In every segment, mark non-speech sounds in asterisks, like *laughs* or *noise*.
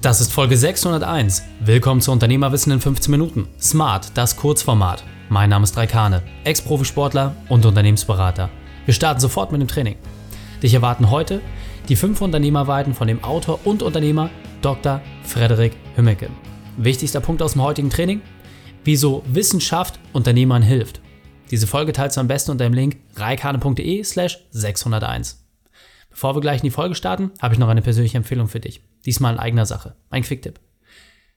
Das ist Folge 601. Willkommen zu Unternehmerwissen in 15 Minuten. Smart, das Kurzformat. Mein Name ist Raikane, Ex-Profisportler und Unternehmensberater. Wir starten sofort mit dem Training. Dich erwarten heute die fünf Unternehmerweiten von dem Autor und Unternehmer Dr. Frederik Hümmecke. Wichtigster Punkt aus dem heutigen Training? Wieso Wissenschaft Unternehmern hilft. Diese Folge teilst du am besten unter dem Link reikane.de slash 601. Bevor wir gleich in die Folge starten, habe ich noch eine persönliche Empfehlung für dich. Diesmal in eigener Sache. Mein Quicktipp.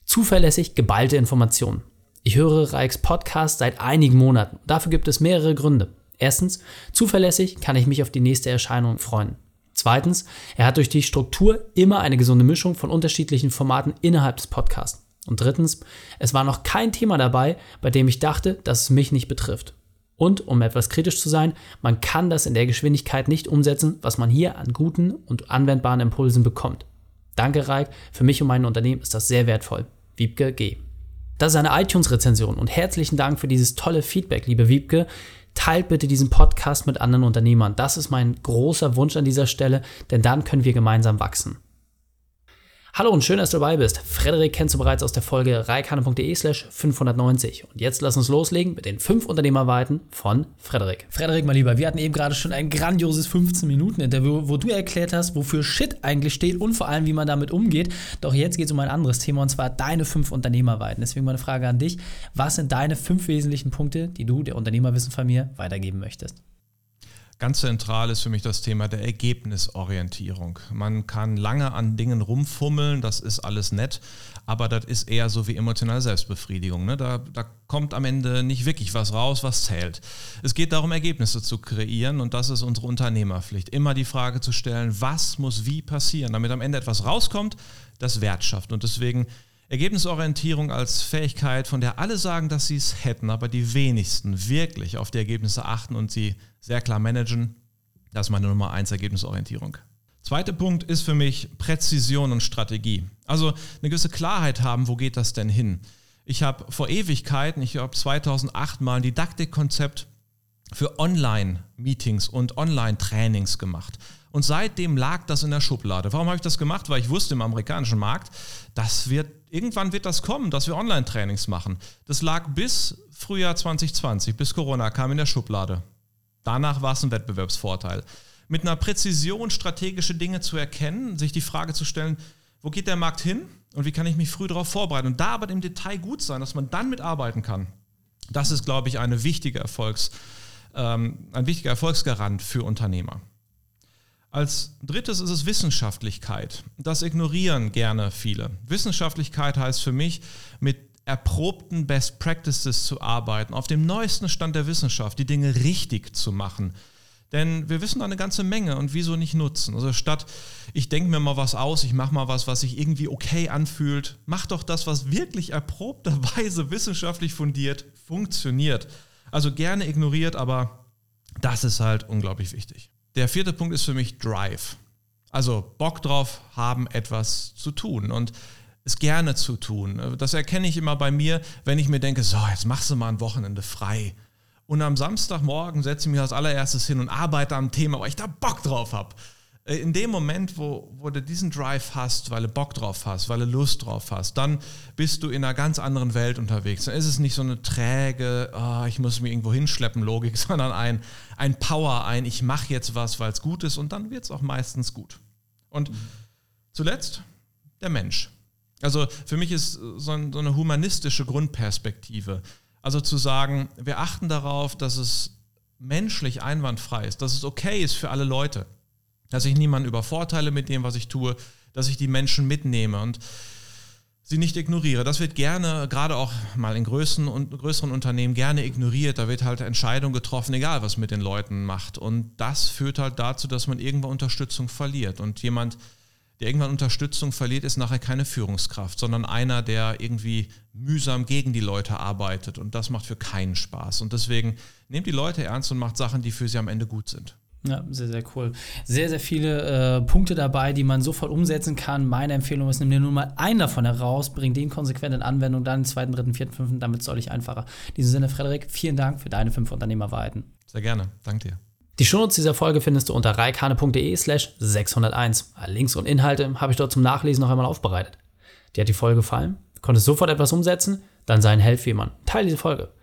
Zuverlässig geballte Informationen. Ich höre Reiks Podcast seit einigen Monaten. Dafür gibt es mehrere Gründe. Erstens, zuverlässig kann ich mich auf die nächste Erscheinung freuen. Zweitens, er hat durch die Struktur immer eine gesunde Mischung von unterschiedlichen Formaten innerhalb des Podcasts. Und drittens, es war noch kein Thema dabei, bei dem ich dachte, dass es mich nicht betrifft. Und, um etwas kritisch zu sein, man kann das in der Geschwindigkeit nicht umsetzen, was man hier an guten und anwendbaren Impulsen bekommt. Danke, Raik. Für mich und mein Unternehmen ist das sehr wertvoll. Wiebke G. Das ist eine iTunes-Rezension und herzlichen Dank für dieses tolle Feedback, liebe Wiebke. Teilt bitte diesen Podcast mit anderen Unternehmern. Das ist mein großer Wunsch an dieser Stelle, denn dann können wir gemeinsam wachsen. Hallo und schön, dass du dabei bist. Frederik kennst du bereits aus der Folge reikane.de slash 590. Und jetzt lass uns loslegen mit den fünf Unternehmerweiten von Frederik. Frederik, mein Lieber, wir hatten eben gerade schon ein grandioses 15-Minuten-Interview, wo du erklärt hast, wofür Shit eigentlich steht und vor allem, wie man damit umgeht. Doch jetzt geht es um ein anderes Thema und zwar deine fünf Unternehmerweiten. Deswegen meine Frage an dich. Was sind deine fünf wesentlichen Punkte, die du der Unternehmerwissen von mir weitergeben möchtest? Ganz zentral ist für mich das Thema der Ergebnisorientierung. Man kann lange an Dingen rumfummeln, das ist alles nett, aber das ist eher so wie emotionale Selbstbefriedigung. Ne? Da, da kommt am Ende nicht wirklich was raus, was zählt. Es geht darum, Ergebnisse zu kreieren und das ist unsere Unternehmerpflicht. Immer die Frage zu stellen, was muss wie passieren, damit am Ende etwas rauskommt, das Wert schafft. Und deswegen Ergebnisorientierung als Fähigkeit, von der alle sagen, dass sie es hätten, aber die wenigsten wirklich auf die Ergebnisse achten und sie sehr klar managen. Das ist meine Nummer eins Ergebnisorientierung. Zweiter Punkt ist für mich Präzision und Strategie. Also eine gewisse Klarheit haben, wo geht das denn hin? Ich habe vor Ewigkeiten, ich habe 2008 mal ein Didaktikkonzept für Online-Meetings und Online-Trainings gemacht. Und seitdem lag das in der Schublade. Warum habe ich das gemacht? Weil ich wusste im amerikanischen Markt, das wird, irgendwann wird das kommen, dass wir Online-Trainings machen. Das lag bis Frühjahr 2020, bis Corona kam in der Schublade. Danach war es ein Wettbewerbsvorteil. Mit einer Präzision strategische Dinge zu erkennen, sich die Frage zu stellen, wo geht der Markt hin und wie kann ich mich früh darauf vorbereiten und da aber im Detail gut sein, dass man dann mitarbeiten kann. Das ist, glaube ich, eine wichtige Erfolgs, ähm, ein wichtiger Erfolgsgarant für Unternehmer. Als drittes ist es Wissenschaftlichkeit. Das ignorieren gerne viele. Wissenschaftlichkeit heißt für mich, mit erprobten Best Practices zu arbeiten, auf dem neuesten Stand der Wissenschaft, die Dinge richtig zu machen. Denn wir wissen da eine ganze Menge und wieso nicht nutzen? Also statt ich denke mir mal was aus, ich mache mal was, was sich irgendwie okay anfühlt, mach doch das, was wirklich erprobterweise wissenschaftlich fundiert funktioniert. Also gerne ignoriert, aber das ist halt unglaublich wichtig. Der vierte Punkt ist für mich Drive. Also Bock drauf haben, etwas zu tun und es gerne zu tun. Das erkenne ich immer bei mir, wenn ich mir denke, so, jetzt machst du mal ein Wochenende frei. Und am Samstagmorgen setze ich mich als allererstes hin und arbeite am Thema, weil ich da Bock drauf habe. Äh, in dem Moment, wo, wo du diesen Drive hast, weil du Bock drauf hast, weil du Lust drauf hast, dann bist du in einer ganz anderen Welt unterwegs. Dann ist es nicht so eine träge, oh, ich muss mich irgendwo hinschleppen Logik, *laughs* sondern ein, ein Power, ein ich mache jetzt was, weil es gut ist und dann wird es auch meistens gut. Und mhm. zuletzt der Mensch. Also für mich ist so, ein, so eine humanistische Grundperspektive. Also zu sagen, wir achten darauf, dass es menschlich einwandfrei ist, dass es okay ist für alle Leute dass ich niemanden übervorteile mit dem, was ich tue, dass ich die Menschen mitnehme und sie nicht ignoriere. Das wird gerne, gerade auch mal in größeren, größeren Unternehmen, gerne ignoriert. Da wird halt Entscheidung getroffen, egal was mit den Leuten macht. Und das führt halt dazu, dass man irgendwann Unterstützung verliert. Und jemand, der irgendwann Unterstützung verliert, ist nachher keine Führungskraft, sondern einer, der irgendwie mühsam gegen die Leute arbeitet. Und das macht für keinen Spaß. Und deswegen nehmt die Leute ernst und macht Sachen, die für sie am Ende gut sind. Ja, sehr, sehr cool. Sehr, sehr viele äh, Punkte dabei, die man sofort umsetzen kann. Meine Empfehlung ist, nimm dir nur mal einen davon heraus, bring den konsequent in Anwendung, dann den zweiten, dritten, vierten, fünften, damit soll ich einfacher. In diesem Sinne, Frederik, vielen Dank für deine fünf Unternehmerweiten. Sehr gerne, danke dir. Die Shownotes dieser Folge findest du unter reikane.de slash 601. Links und Inhalte habe ich dort zum Nachlesen noch einmal aufbereitet. Dir hat die Folge gefallen? Konntest sofort etwas umsetzen? Dann sei ein Held wie man. Teile diese Folge.